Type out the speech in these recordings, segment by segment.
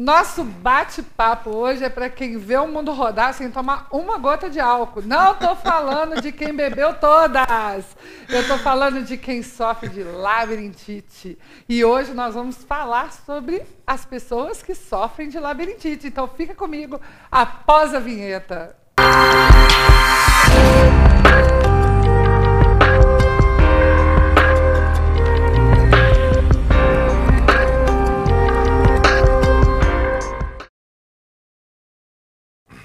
Nosso bate-papo hoje é para quem vê o mundo rodar sem tomar uma gota de álcool. Não estou falando de quem bebeu todas. Eu estou falando de quem sofre de labirintite. E hoje nós vamos falar sobre as pessoas que sofrem de labirintite. Então fica comigo após a vinheta.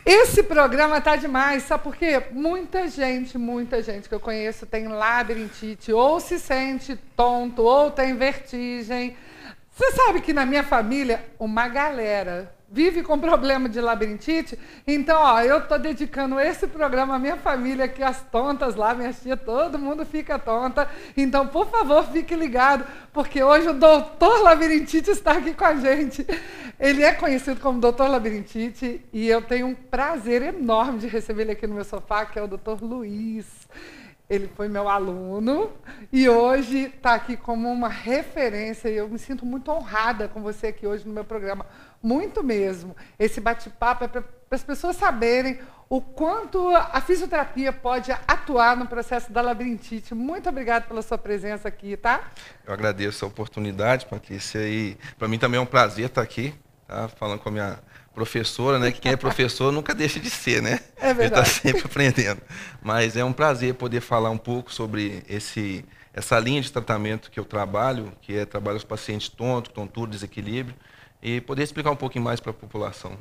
Esse programa tá demais, sabe por quê? Muita gente, muita gente que eu conheço tem labirintite, ou se sente tonto, ou tem vertigem. Você sabe que na minha família, uma galera vive com problema de labirintite. Então, ó, eu estou dedicando esse programa à minha família, que as tontas lá, minha tia, todo mundo fica tonta. Então, por favor, fique ligado, porque hoje o doutor Labirintite está aqui com a gente. Ele é conhecido como doutor Labirintite e eu tenho um prazer enorme de receber ele aqui no meu sofá, que é o doutor Luiz. Ele foi meu aluno e hoje está aqui como uma referência. E eu me sinto muito honrada com você aqui hoje no meu programa. Muito mesmo. Esse bate-papo é para as pessoas saberem o quanto a fisioterapia pode atuar no processo da labirintite. Muito obrigada pela sua presença aqui, tá? Eu agradeço a oportunidade, Patrícia, e para mim também é um prazer estar aqui, tá? falando com a minha professora, né? Que quem é professor nunca deixa de ser, né? É verdade. Está sempre aprendendo. Mas é um prazer poder falar um pouco sobre esse, essa linha de tratamento que eu trabalho, que é trabalho com pacientes tontos, tontura, desequilíbrio, e poder explicar um pouquinho mais para a população.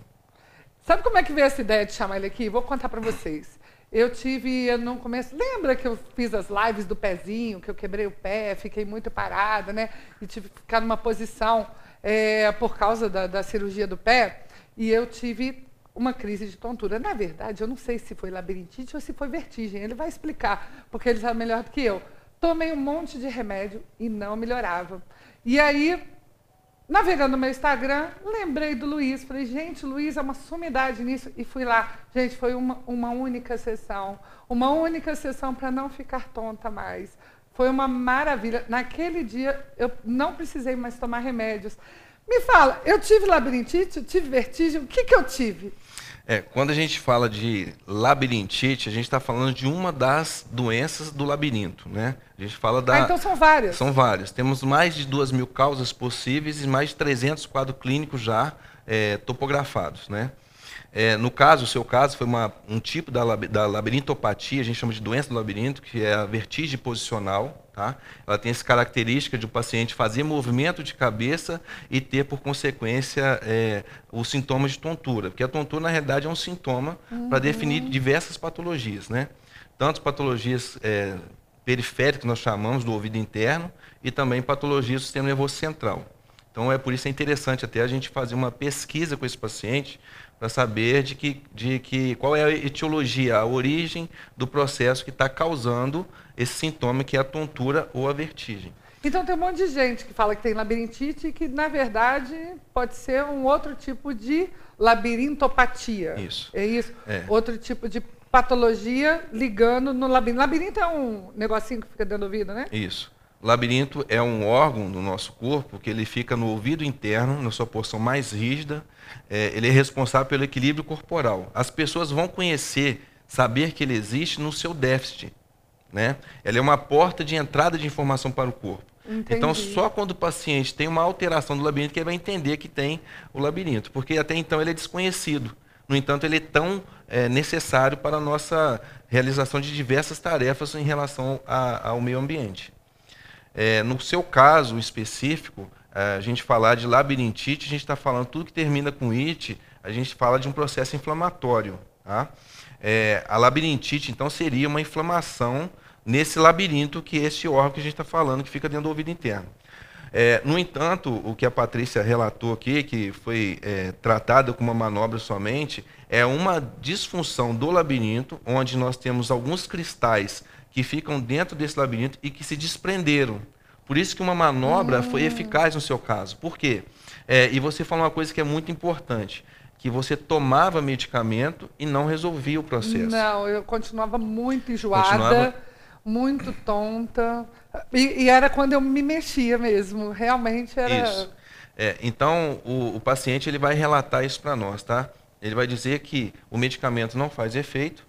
Sabe como é que veio essa ideia de chamar ele aqui? Vou contar para vocês. Eu tive no começo, lembra que eu fiz as lives do pezinho, que eu quebrei o pé, fiquei muito parada, né? E tive que ficar numa posição é, por causa da, da cirurgia do pé. E eu tive uma crise de tontura. Na verdade, eu não sei se foi labirintite ou se foi vertigem. Ele vai explicar, porque ele sabe melhor do que eu. Tomei um monte de remédio e não melhorava. E aí, Navegando no meu Instagram, lembrei do Luiz. Falei, gente, Luiz é uma sumidade nisso. E fui lá. Gente, foi uma, uma única sessão. Uma única sessão para não ficar tonta mais. Foi uma maravilha. Naquele dia, eu não precisei mais tomar remédios. Me fala, eu tive labirintite, eu tive vertigem, o que, que eu tive? É, quando a gente fala de labirintite, a gente está falando de uma das doenças do labirinto, né? A gente fala da... Ah, então são várias. São várias. Temos mais de duas mil causas possíveis e mais de 300 quadros clínicos já é, topografados, né? É, no caso, o seu caso foi uma, um tipo da, da labirintopatia, a gente chama de doença do labirinto, que é a vertigem posicional, Tá? Ela tem essa característica de o paciente fazer movimento de cabeça e ter, por consequência, é, os sintomas de tontura. Porque a tontura, na realidade, é um sintoma uhum. para definir diversas patologias. Né? Tanto patologias é, periféricas, nós chamamos, do ouvido interno, e também patologias do sistema nervoso central. Então, é por isso é interessante até a gente fazer uma pesquisa com esse paciente para saber de que, de que qual é a etiologia, a origem do processo que está causando esse sintoma que é a tontura ou a vertigem. Então tem um monte de gente que fala que tem labirintite e que, na verdade, pode ser um outro tipo de labirintopatia. Isso. É isso? É. Outro tipo de patologia ligando no labirinto. Labirinto é um negocinho que fica dentro do ouvido, né? Isso. Labirinto é um órgão do nosso corpo que ele fica no ouvido interno, na sua porção mais rígida. É, ele é responsável pelo equilíbrio corporal. As pessoas vão conhecer, saber que ele existe no seu déficit. Né? Ela é uma porta de entrada de informação para o corpo. Entendi. Então, só quando o paciente tem uma alteração do labirinto que ele vai entender que tem o labirinto, porque até então ele é desconhecido. No entanto, ele é tão é, necessário para a nossa realização de diversas tarefas em relação a, ao meio ambiente. É, no seu caso específico, a gente falar de labirintite, a gente está falando tudo que termina com it, a gente fala de um processo inflamatório. Tá? É, a labirintite, então, seria uma inflamação nesse labirinto que é esse órgão que a gente está falando, que fica dentro do ouvido interno. É, no entanto, o que a Patrícia relatou aqui, que foi é, tratada com uma manobra somente, é uma disfunção do labirinto, onde nós temos alguns cristais que ficam dentro desse labirinto e que se desprenderam. Por isso que uma manobra foi hum. eficaz no seu caso. Por quê? É, e você falou uma coisa que é muito importante que você tomava medicamento e não resolvia o processo. Não, eu continuava muito enjoada, continuava... muito tonta. E, e, era quando eu me mexia mesmo. Realmente era. Isso. É, então, o, o, paciente ele vai relatar isso para nós, tá? Ele vai dizer que o medicamento não faz efeito,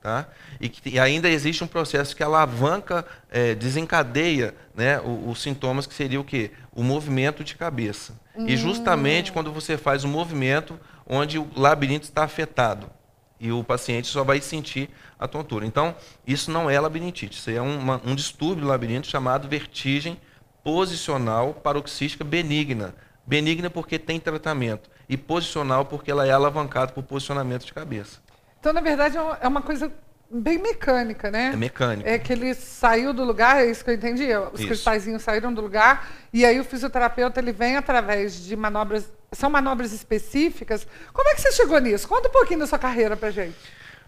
tá? E que e ainda existe um processo que alavanca, é, desencadeia né, os, os, sintomas que seria o quê? O movimento de cabeça. Hum. E justamente quando você faz um movimento onde o labirinto está afetado e o paciente só vai sentir a tontura. Então, isso não é labirintite, isso é uma, um distúrbio do labirinto chamado vertigem posicional paroxística benigna. Benigna porque tem tratamento e posicional porque ela é alavancada por posicionamento de cabeça. Então, na verdade, é uma é coisa bem mecânica, né? É mecânica. É que ele saiu do lugar, é isso que eu entendi. Os cristalzinhos saíram do lugar e aí o fisioterapeuta ele vem através de manobras, são manobras específicas. Como é que você chegou nisso? Conta um pouquinho da sua carreira pra gente.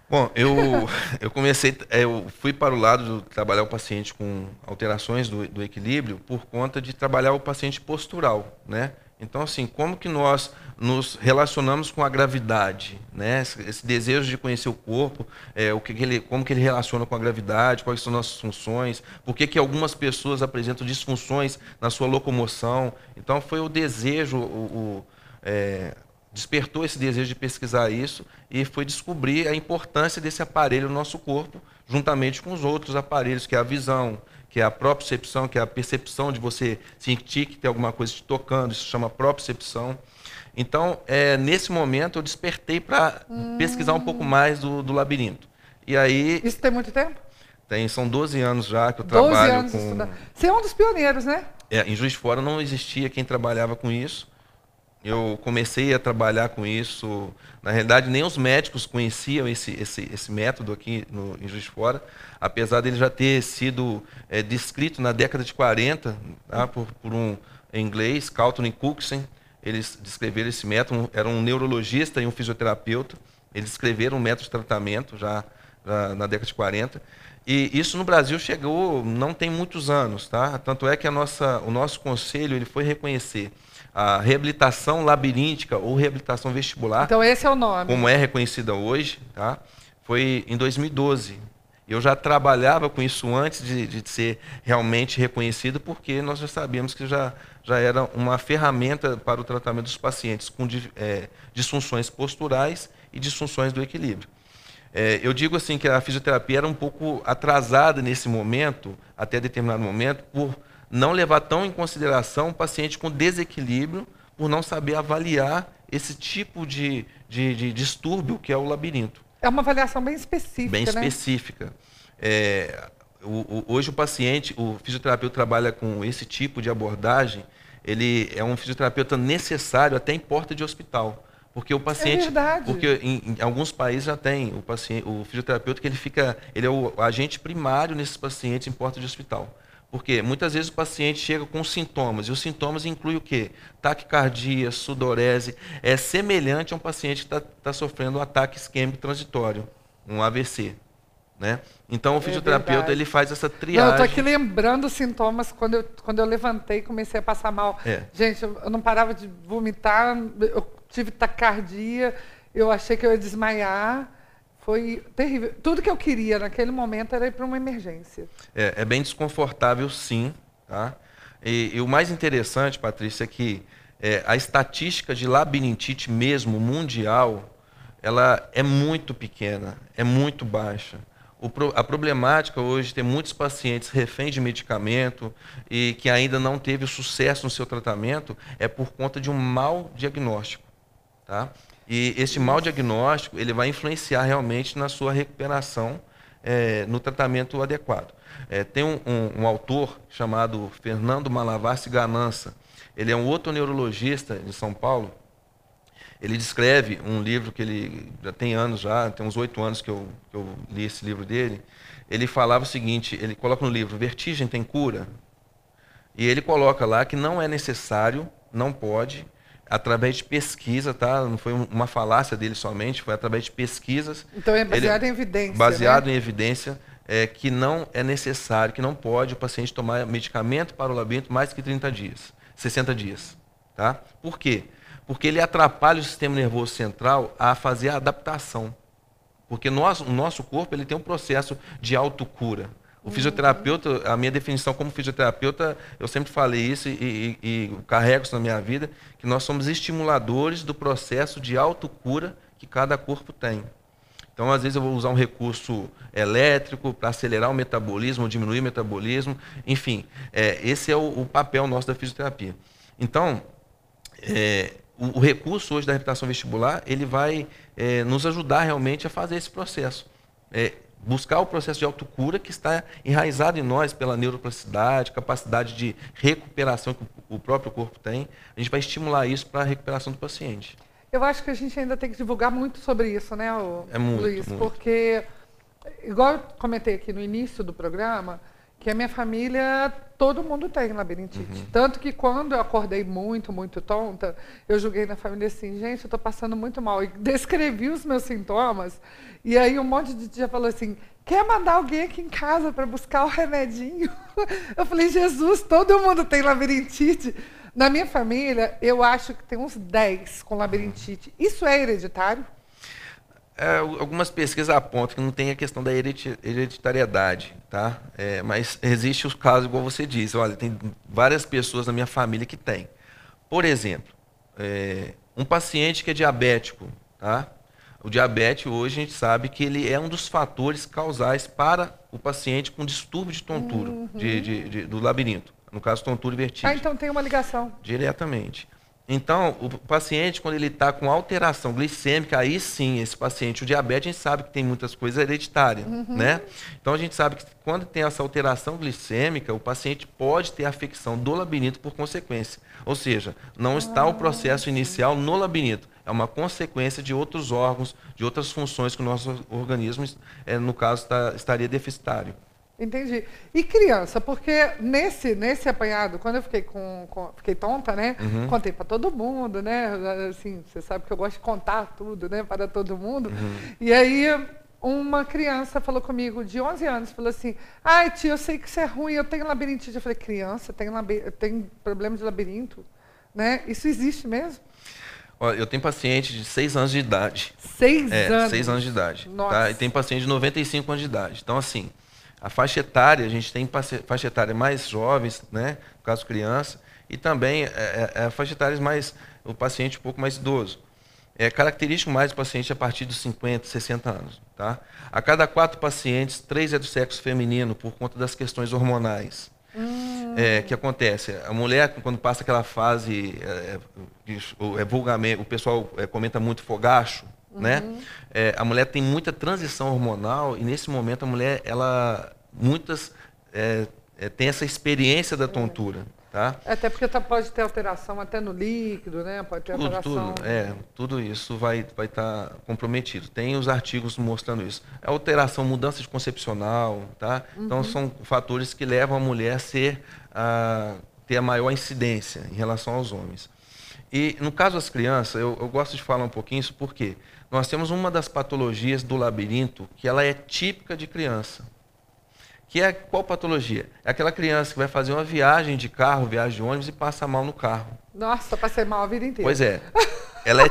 Bom, eu, eu comecei, é, eu fui para o lado de trabalhar o paciente com alterações do, do equilíbrio por conta de trabalhar o paciente postural, né? Então, assim, como que nós nos relacionamos com a gravidade, né? Esse, desejo de conhecer o corpo, é, o que, que, ele, como que ele relaciona com a gravidade, quais são nossas funções, por que, que algumas pessoas apresentam disfunções na sua locomoção. Então, foi o desejo, o, o é, despertou esse desejo de pesquisar isso e foi descobrir a importância desse aparelho no nosso corpo, juntamente com os outros aparelhos, que é a visão, que é a propriocepção, que é a percepção de você sentir que tem alguma coisa te tocando, isso chama propriocepção. Então, é, nesse momento, eu despertei para hum. pesquisar um pouco mais do, do, labirinto. E aí... Isso tem muito tempo? Tem, são 12 anos já que eu trabalho 12 anos com... Estudando. Você é um dos pioneiros, né? É, em Juiz de Fora não existia quem trabalhava com isso. Eu comecei a trabalhar com isso. Na realidade, nem os médicos conheciam esse, esse, esse método aqui no, em Juiz de Fora, apesar dele já ter sido é, descrito na década de 40 tá, por, por um inglês, Calton e Cookson. Eles descreveram esse método, era um neurologista e um fisioterapeuta. Eles descreveram um método de tratamento já, já na década de 40. E isso no Brasil chegou não tem muitos anos, tá? Tanto é que a nossa, o nosso conselho ele foi reconhecer a reabilitação labiríntica ou reabilitação vestibular. Então esse é o nome. Como é reconhecida hoje, tá? Foi em 2012. Eu já trabalhava com isso antes de, de ser realmente reconhecido, porque nós já sabíamos que já, já era uma ferramenta para o tratamento dos pacientes com é, disfunções posturais e disfunções do equilíbrio. É, eu digo assim que a fisioterapia era um pouco atrasada nesse momento, até determinado momento, por não levar tão em consideração o paciente com desequilíbrio, por não saber avaliar esse tipo de, de, de distúrbio que é o labirinto. É uma avaliação bem específica. Bem né? específica. É, o, o, hoje o paciente, o fisioterapeuta trabalha com esse tipo de abordagem, ele é um fisioterapeuta necessário até em porta de hospital. Porque o paciente. É verdade. Porque em, em, alguns países já tem o paciente, o fisioterapeuta que ele fica. Ele é o agente primário nesses pacientes em porta de hospital. Porque muitas vezes o paciente chega com sintomas, e os sintomas incluem o quê? Taquicardia, sudorese. É semelhante a um paciente que está tá sofrendo um ataque isquêmico transitório, um AVC. Né? Então o é fisioterapeuta ele faz essa triagem. Não, eu estou aqui lembrando os sintomas quando eu, quando eu levantei e comecei a passar mal. É. Gente, eu, eu, não parava de vomitar, eu tive taquicardia, eu achei que eu ia desmaiar. Foi terrível. Tudo que eu queria naquele momento era ir para uma emergência. É, é, bem desconfortável, sim. Tá? E, e, o mais interessante, Patrícia, é que é, a estatística de labirintite mesmo mundial, ela é muito pequena, é muito baixa. A problemática hoje tem muitos pacientes reféns de medicamento e que ainda não teve sucesso no seu tratamento é por conta de um mau diagnóstico. Tá? E este mau diagnóstico ele vai influenciar realmente na sua recuperação é, no tratamento adequado. É, tem um, um, um, autor chamado Fernando Malavassi Ganança. Ele é um outro neurologista de São Paulo. Ele descreve um livro que ele já tem anos já, tem uns oito anos que eu, que eu li esse livro dele. Ele falava o seguinte: ele coloca no livro Vertigem tem cura? E ele coloca lá que não é necessário, não pode através de pesquisa, tá? Não foi uma falácia dele somente, foi através de pesquisas. Então é baseado ele, em evidência. Baseado né? em evidência é, que não é necessário, que não pode o paciente tomar medicamento para o labirinto mais que 30 dias, 60 dias. Tá? Por quê? Porque ele atrapalha o sistema nervoso central a fazer a adaptação. Porque nós, o nosso corpo ele tem um processo de autocura. O fisioterapeuta, a minha definição como fisioterapeuta, eu sempre falei isso e, e, e carrego isso na minha vida, que nós somos estimuladores do processo de autocura que cada corpo tem. Então, às vezes, eu vou usar um recurso elétrico para acelerar o metabolismo, diminuir o metabolismo, enfim, é, esse é o, o, papel nosso da fisioterapia. Então, é, o, o, recurso hoje da reabilitação vestibular, ele vai é, nos ajudar realmente a fazer esse processo. Buscar o processo de autocura que está enraizado em nós pela neuroplasticidade, capacidade de recuperação que o próprio corpo tem. A gente vai estimular isso para a recuperação do paciente. Eu acho que a gente ainda tem que divulgar muito sobre isso, né, o, é muito, Luiz? Muito. Porque, igual eu comentei aqui no início do programa, que a minha família, todo mundo tem labirintite. Uhum. Tanto que quando eu acordei muito, muito tonta, eu julguei na família assim, gente, eu estou passando muito mal. E descrevi os meus sintomas. E aí um monte de dia falou assim, quer mandar alguém aqui em casa para buscar o remedinho? Eu falei, Jesus, todo mundo tem labirintite. Na minha família, eu acho que tem uns 10 com labirintite. Isso é hereditário? É, algumas pesquisas apontam que não tem a questão da hereditariedade, tá? É, mas existe os casos, igual você disse, olha, tem várias pessoas na minha família que têm. Por exemplo, é, um paciente que é diabético, tá? O diabetes hoje a gente sabe que ele é um dos fatores causais para o paciente com distúrbio de tontura, uhum. de, de, de, do labirinto. No caso, tontura e vertigem. Ah, então tem uma ligação. Diretamente. Então, o paciente, quando ele está com alteração glicêmica, aí sim, esse paciente, o diabetes, a gente sabe que tem muitas coisas hereditárias, uhum. né? Então, a gente sabe que quando tem essa alteração glicêmica, o paciente pode ter afecção do labirinto por consequência. Ou seja, não ah, está o processo inicial no labirinto, é uma consequência de outros órgãos, de outras funções que o nosso organismo, é, no caso, tá, estaria deficitário. Entendi. E criança, porque nesse, nesse apanhado, quando eu fiquei com, com fiquei tonta, né? Uhum. Contei para todo mundo, né? Assim, você sabe que eu gosto de contar tudo, né? Para todo mundo. Uhum. E aí uma criança falou comigo de 11 anos, falou assim: "Ai, tio, eu sei que isso é ruim, eu tenho labirintite". Eu falei: "Criança, tem tem problema de labirinto, né? Isso existe mesmo?" Olha, eu tenho paciente de 6 anos de idade. 6 é, anos? 6 anos de idade. Nossa. Tá? E tem paciente de 95 anos de idade. Então, assim, a faixa etária, a gente tem faixa etária mais jovens, né, no caso criança, e também é, é, é, faixa etária mais, o paciente um pouco mais idoso. É característico mais do paciente a partir dos 50, 60 anos. Tá? A cada quatro pacientes, três é do sexo feminino por conta das questões hormonais. Hum. É, que acontece? A mulher, quando passa aquela fase, é, é, vulgarmente, o pessoal é, comenta muito fogacho, né? Uhum. É, a mulher tem muita transição hormonal e nesse momento a mulher, ela muitas é, é, tem essa experiência da tontura. Tá? Até porque tá, pode ter alteração até no líquido, né? Pode ter tudo, alteração. Tudo, é, tudo isso vai vai estar tá comprometido. Tem os artigos mostrando isso. É alteração, mudança de concepcional, tá? Então, uhum. Então são fatores que levam a mulher a ser a ter a maior incidência em relação aos homens. E no caso das crianças, eu, eu gosto de falar um pouquinho isso porque nós temos uma das patologias do labirinto que ela é típica de criança. Que é qual patologia? É aquela criança que vai fazer uma viagem de carro, viagem de ônibus e passa mal no carro. Nossa, passei mal a vida inteira. Pois é. Ela é,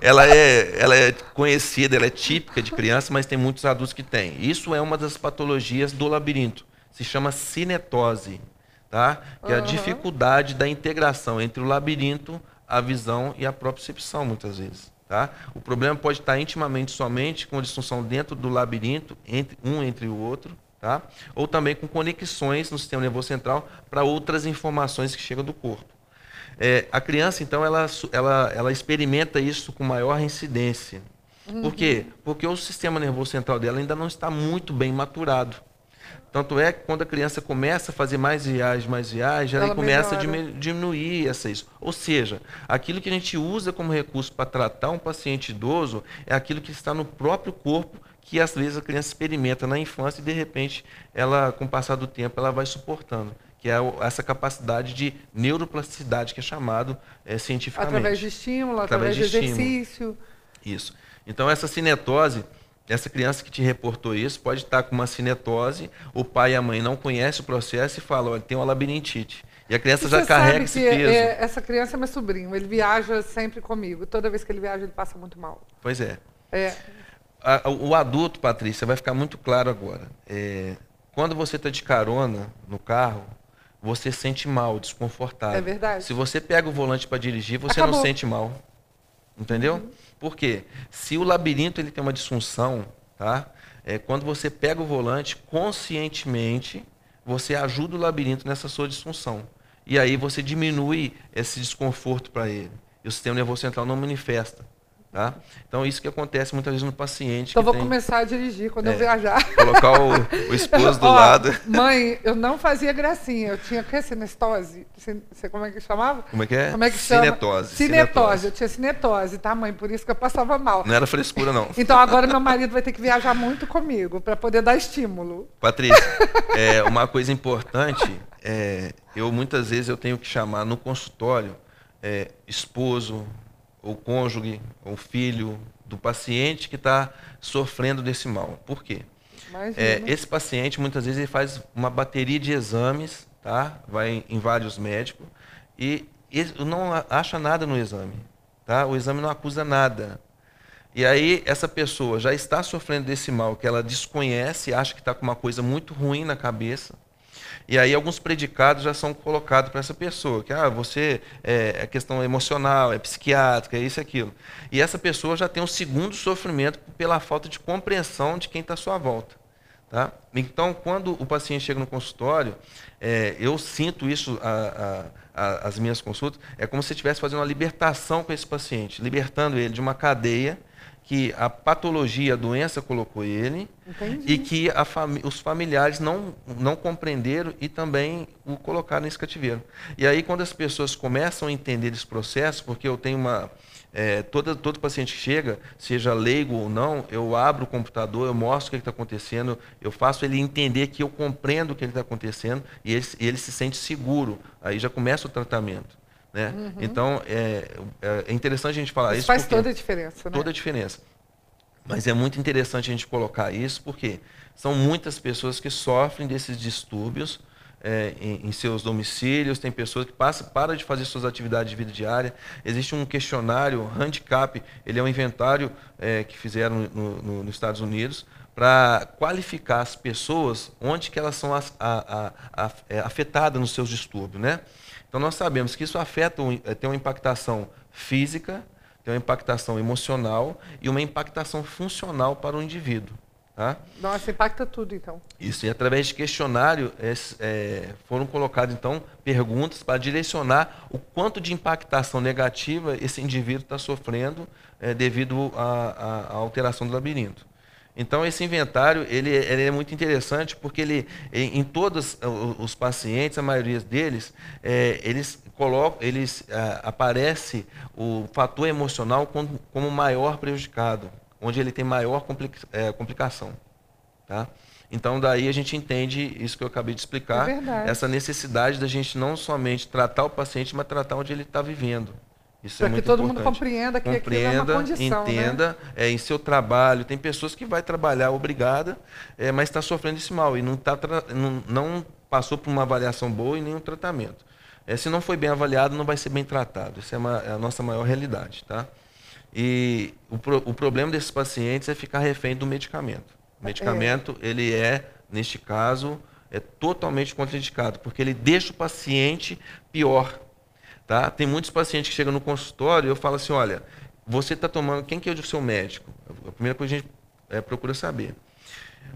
ela é, ela é conhecida, ela é típica de criança, mas tem muitos adultos que têm. Isso é uma das patologias do labirinto. Se chama cinetose, tá? Que é a dificuldade da integração entre o labirinto, a visão e a propriocepção, muitas vezes. Tá? O problema pode estar intimamente somente com a disfunção dentro do labirinto, entre, um entre o outro, tá? ou também com conexões no sistema nervoso central para outras informações que chegam do corpo. É, a criança, então, ela, ela, ela experimenta isso com maior incidência. Uhum. Por quê? Porque o sistema nervoso central dela ainda não está muito bem maturado. Tanto é que quando a criança começa a fazer mais viagens, mais viagens, ela, ela começa melhora. a diminuir essa isso. Ou seja, aquilo que a gente usa como recurso para tratar um paciente idoso é aquilo que está no próprio corpo que às vezes a criança experimenta na infância e de repente ela, com o passar do tempo, ela vai suportando, que é essa capacidade de neuroplasticidade que é chamado é, cientificamente. Através de estímulo, através, através de, de exercício. Isso. Então essa cinetose, essa criança que te reportou isso pode estar com uma cinetose, o pai e a mãe não conhecem o processo e falam, olha, tem uma labirintite. E a criança e já carrega esse peso. É, essa criança é meu sobrinho, ele viaja sempre comigo. Toda vez que ele viaja, ele passa muito mal. Pois é. É, a, o adulto, Patrícia, vai ficar muito claro agora. É, Quando você está de carona no carro, você sente mal, desconfortável. É verdade. Se você pega o volante para dirigir, você Acabou. não sente mal. Entendeu? Uhum. Por quê? Se o labirinto ele tem uma disfunção, tá? É, quando você pega o volante, conscientemente, você ajuda o labirinto nessa sua disfunção. E aí você diminui esse desconforto para ele. E o sistema nervoso central não manifesta. Tá? Então, isso que acontece muitas vezes no paciente. Então que vou tem- começar a dirigir quando eu É. viajar. Colocar o, o esposo do Ó, lado. Mãe, eu não fazia gracinha. Eu tinha o quê? Cinestose? Cin- como é que chamava? Como é que é? Como é que chama? Cinetose. Cinetose. Eu tinha cinetose, tá, mãe? Por isso que eu passava mal. Não era frescura, não. Então agora meu marido vai ter que viajar muito comigo para poder dar estímulo. Patrícia, é, uma coisa importante, é, eu muitas vezes eu tenho que chamar no consultório é, esposo, ou cônjuge, ou filho do paciente que está sofrendo desse mal. Por quê? É, esse paciente muitas vezes ele faz uma bateria de exames, tá? Vai em vários médicos e não acha nada no exame, tá? O exame não acusa nada. E aí essa pessoa já está sofrendo desse mal que ela desconhece, acha que está com uma coisa muito ruim na cabeça. E aí alguns predicados já são colocados para essa pessoa, que ah, você é, é questão emocional, é psiquiátrica, é isso e aquilo. E essa pessoa já tem um segundo sofrimento pela falta de compreensão de quem está à sua volta. Tá? Então, quando o paciente chega no consultório, é, eu sinto isso, a- a- a- as minhas consultas, é como se estivesse fazendo uma libertação com esse paciente, libertando ele de uma cadeia que a patologia, a doença colocou ele, Entendi. e que a fami- os familiares não, não compreenderam e também o colocaram nesse cativeiro. E aí, quando as pessoas começam a entender esse processo, porque eu tenho uma. é, toda, todo paciente que chega, seja leigo ou não, eu abro o computador, eu mostro o que está acontecendo, eu faço ele entender que eu compreendo o que está acontecendo e ele, e ele se sente seguro. Aí já começa o tratamento. Né? Então, é, é é interessante a gente falar Uhum. Isso isso. faz toda a diferença, né? toda a diferença. Mas é muito interessante a gente colocar isso, porque são muitas pessoas que sofrem desses distúrbios é, em, em seus domicílios, tem pessoas que passam, param de fazer suas atividades de vida diária. Existe um questionário, handicap, ele é um inventário é, que fizeram no- no- nos Estados Unidos para qualificar as pessoas onde que elas são as- a- a- a- é, afetadas nos seus distúrbios, né? Então nós sabemos que isso afeta, eh, tem uma impactação física, tem uma impactação emocional e uma impactação funcional para o indivíduo. Tá? Nossa, impacta tudo, então. Isso, e através de questionário es- é, foram colocadas, então, perguntas para direcionar o quanto de impactação negativa esse indivíduo está sofrendo é, devido à alteração do labirinto. Então, esse inventário ele, ele é muito interessante porque ele, em, todos os pacientes, a maioria deles, é, eles colocam, eles ah, aparece o fator emocional como, como maior prejudicado, onde ele tem maior compli- eh, complicação. Tá? Então, daí a gente entende isso que eu acabei de explicar, É essa necessidade da gente não somente tratar o paciente, mas tratar onde ele está vivendo. Isso é Para que muito todo mundo importante. compreenda que aquilo é Compreenda, uma condição, né? entenda, é, em seu trabalho. Tem pessoas que vai trabalhar obrigada, é, mas está sofrendo esse mal e não, tá não, não passou por uma avaliação boa e nenhum tratamento. É, se não foi bem avaliado, não vai ser bem tratado. Isso é, uma- é a nossa maior realidade. Tá? E o, pro- o problema desses pacientes é ficar refém do medicamento. O medicamento, ele é, neste caso, é totalmente contraindicado, porque ele deixa o paciente pior. Tá? Tem muitos pacientes que chegam no consultório e eu falo assim, olha, você está tomando, quem que é o seu médico? A primeira coisa que a gente é, procura saber.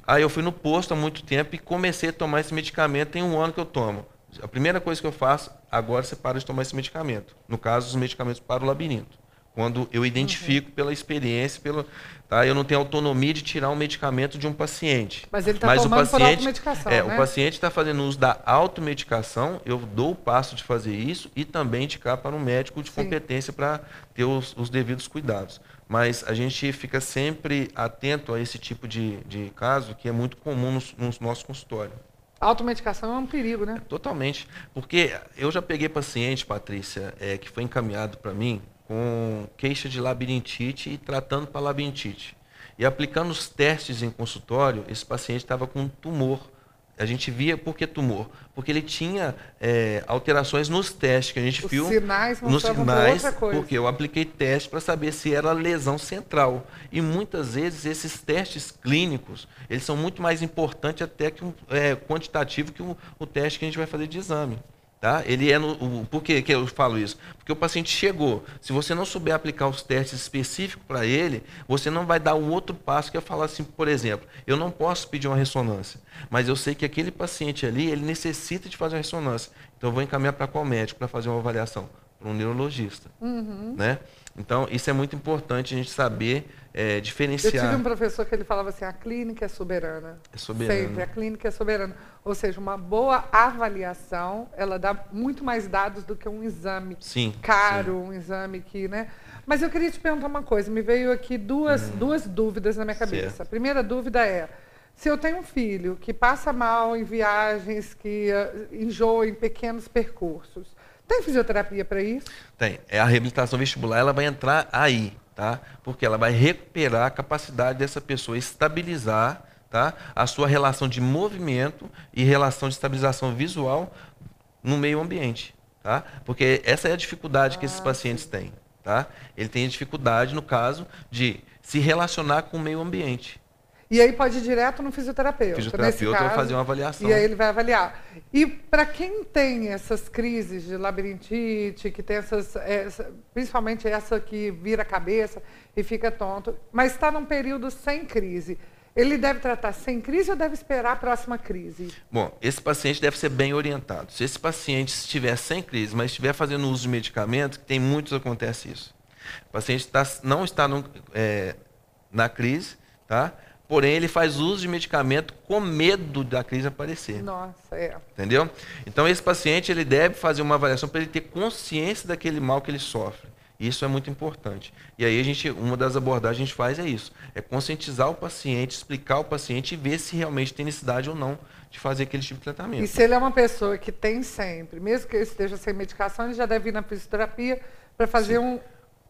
Aí eu fui no posto há muito tempo e comecei a tomar esse medicamento, tem um ano que eu tomo. A primeira coisa que eu faço, agora você para de tomar esse medicamento. No caso, os medicamentos para o labirinto. Quando eu identifico pela experiência, pelo, tá? eu não tenho autonomia de tirar um medicamento de um paciente. Mas ele tá Mas o tomando por paciente, automedicação, é, né? O paciente está fazendo uso da automedicação, eu dou o passo de fazer isso e também indicar para um médico de Sim. competência para ter os, os devidos cuidados. Mas a gente fica sempre atento a esse tipo de, de caso que é muito comum no, no nosso consultório. A automedicação é um perigo, né? Totalmente. Porque eu já peguei paciente, Patrícia, é, que foi encaminhado para mim com queixa de labirintite e tratando para labirintite. E aplicando os testes em consultório, esse paciente estava com um tumor a gente via por que tumor? Porque ele tinha é, alterações nos testes que a gente Os viu. sinais nos sinais, outra coisa. porque eu apliquei teste para saber se era lesão central. E muitas vezes esses testes clínicos, eles são muito mais importantes até que um é, quantitativo que o, o teste que a gente vai fazer de exame. Tá? Ele é no, o, por que, que eu falo isso? Porque o paciente chegou. Se você não souber aplicar os testes específicos para ele, você não vai dar um outro passo que é falar assim, por exemplo, eu não posso pedir uma ressonância, mas eu sei que aquele paciente ali, ele necessita de fazer uma ressonância. Então eu vou encaminhar para qual médico para fazer uma avaliação? Para um neurologista. Uhum. Né? Então, isso é muito importante a gente saber é, Eu diferenciar. tive um professor que ele falava assim, a clínica é soberana. É soberana. Sempre, a clínica é soberana. Ou seja, uma boa avaliação, ela dá muito mais dados do que um exame Sim, caro, um exame que, né? Mas eu queria te perguntar uma coisa, me veio aqui duas, duas dúvidas na minha cabeça. Hum. Certo. A primeira dúvida é, se eu tenho um filho que passa mal em viagens, que uh, enjoa em pequenos percursos, tem fisioterapia para isso? Tem. É a reabilitação vestibular, ela vai entrar aí, tá? Porque ela vai recuperar a capacidade dessa pessoa estabilizar, tá? A sua relação de movimento e relação de estabilização visual no meio ambiente, tá? Porque essa é a dificuldade que esses pacientes têm, tá? Ele tem dificuldade no caso de se relacionar com o meio ambiente. E aí pode ir direto no fisioterapeuta. Fisioterapeuta vai caso, fazer uma avaliação. E aí ele vai avaliar. E para quem tem essas crises de labirintite, que tem essas, essa- principalmente essa que vira a cabeça e fica tonto, mas está num período sem crise, ele deve tratar sem crise ou deve esperar a próxima crise? Bom, esse paciente deve ser bem orientado. Se esse paciente estiver sem crise, mas estiver fazendo uso de medicamentos, que tem muitos acontece isso. O paciente tá- não está no- é, na crise, tá? Porém, ele faz uso de medicamento com medo da crise aparecer. Nossa, é. Entendeu? Então, esse paciente ele deve fazer uma avaliação para ele ter consciência daquele mal que ele sofre. Isso é muito importante. E aí, a gente, uma das abordagens que a gente faz é isso: é conscientizar o paciente, explicar ao paciente e ver se realmente tem necessidade ou não de fazer aquele tipo de tratamento. E se ele é uma pessoa que tem sempre, mesmo que ele esteja sem medicação, ele já deve ir na fisioterapia para fazer um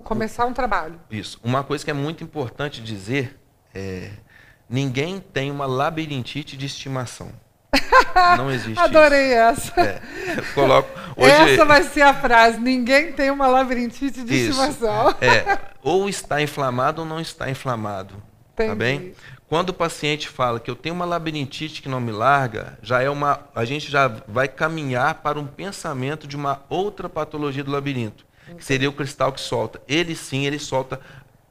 começar um trabalho. Isso. Uma coisa que é muito importante dizer é: ninguém tem uma labirintite de estimação. Não existe Adorei essa. isso. É. Eu Coloco. Hoje, Essa vai ser a frase. Ninguém tem uma labirintite de Isso. estimação. É, ou está inflamado ou não está inflamado. Tá Entendi. bem? Quando o paciente fala que eu tenho uma labirintite que não me larga, já é uma, a gente já vai caminhar para um pensamento de uma outra patologia do labirinto, que seria o cristal que solta. Ele sim, ele solta,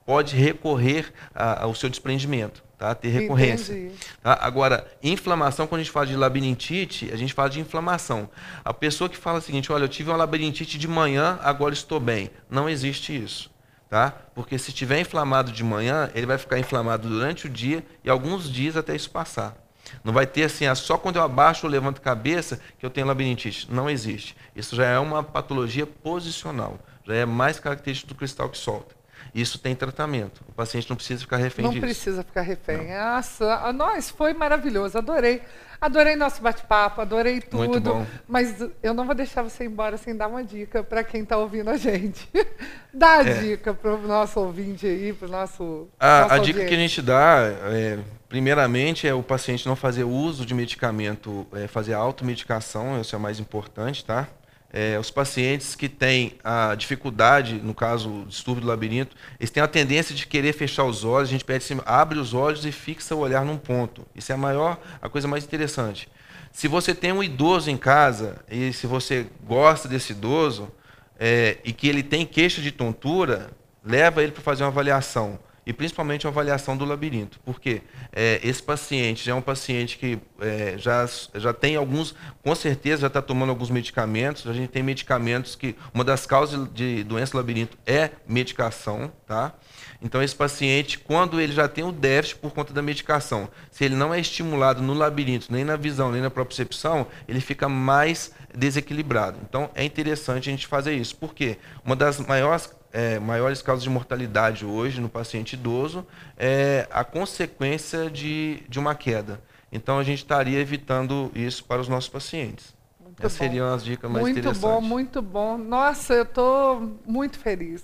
pode recorrer a- ao seu desprendimento, tá? Ter recorrência. Tá? Agora, inflamação, quando a gente fala de labirintite, a gente fala de inflamação. A pessoa que fala o seguinte, olha, eu tive uma labirintite de manhã, agora estou bem. Não existe isso. Tá? Porque se estiver inflamado de manhã, ele vai ficar inflamado durante o dia e alguns dias até isso passar. Não vai ter assim, ah, só quando eu abaixo ou levanto a cabeça que eu tenho labirintite. Não existe. Isso já é uma patologia posicional. Já é mais característico do cristal que solta. Isso tem tratamento. O paciente não precisa ficar refém Não disso. precisa ficar refém. Nossa, a nós foi maravilhoso. Adorei. Adorei nosso bate-papo, adorei tudo. Muito bom. Mas eu não vou deixar você embora sem dar uma dica para quem está ouvindo a gente. Dá a É. dica para o nosso ouvinte aí, para o nosso. A, nossa a dica que a gente dá, é, primeiramente, é o paciente não fazer uso de medicamento, é, fazer automedicação, isso é o mais importante, tá? É, os pacientes que têm a dificuldade, no caso, o distúrbio do labirinto, eles têm a tendência de querer fechar os olhos, a gente pede assim, abre os olhos e fixa o olhar num ponto. Isso é a maior, a coisa mais interessante. Se você tem um idoso em casa, e se você gosta desse idoso, é, e que ele tem queixa de tontura, leva ele para fazer uma avaliação. E principalmente uma avaliação do labirinto. Porque é, esse paciente já é um paciente que é, já, já tem alguns, com certeza já está tomando alguns medicamentos. A gente tem medicamentos que. Uma das causas de doença do labirinto é medicação, tá? Então, esse paciente, quando ele já tem o déficit por conta da medicação, se ele não é estimulado no labirinto, nem na visão, nem na propriocepção, ele fica mais desequilibrado. Então, é interessante a gente fazer isso. Por quê? Uma das maiores, é, maiores causas de mortalidade hoje no paciente idoso é a consequência de, de uma queda. Então, a gente estaria evitando isso para os nossos pacientes. Muito Essas bom. seriam as dicas mais Muito interessantes. bom, muito bom. Nossa, eu estou muito feliz.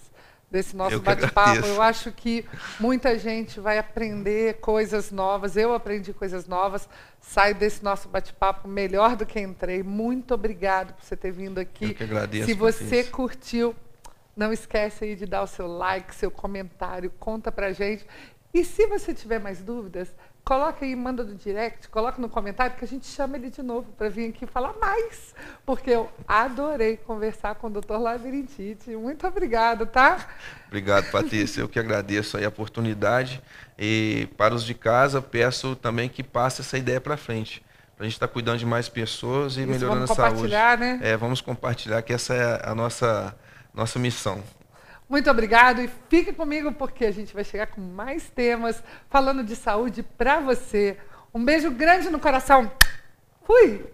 desse nosso bate-papo. Eu acho que muita gente vai aprender coisas novas. Eu aprendi coisas novas. Saio desse nosso bate-papo melhor do que entrei. Muito obrigado por você ter vindo aqui. Eu que agradeço. Se você curtiu, não esquece aí de dar o seu like, seu comentário, conta pra gente. E se você tiver mais dúvidas, coloca aí, manda no direct, coloca no comentário que a gente chama ele de novo para vir aqui falar mais. Porque eu adorei conversar com o doutor Labirintite. Muito obrigada, tá? Obrigado, Patrícia. Eu que agradeço a oportunidade. E para os de casa, peço também que passe essa ideia para frente. Para a gente estar tá cuidando de mais pessoas e Isso, melhorando a saúde. Vamos compartilhar, né? É, vamos compartilhar que essa é a nossa, nossa missão. Muito obrigado e fique comigo porque a gente vai chegar com mais temas falando de saúde para você. Um beijo grande no coração. Fui!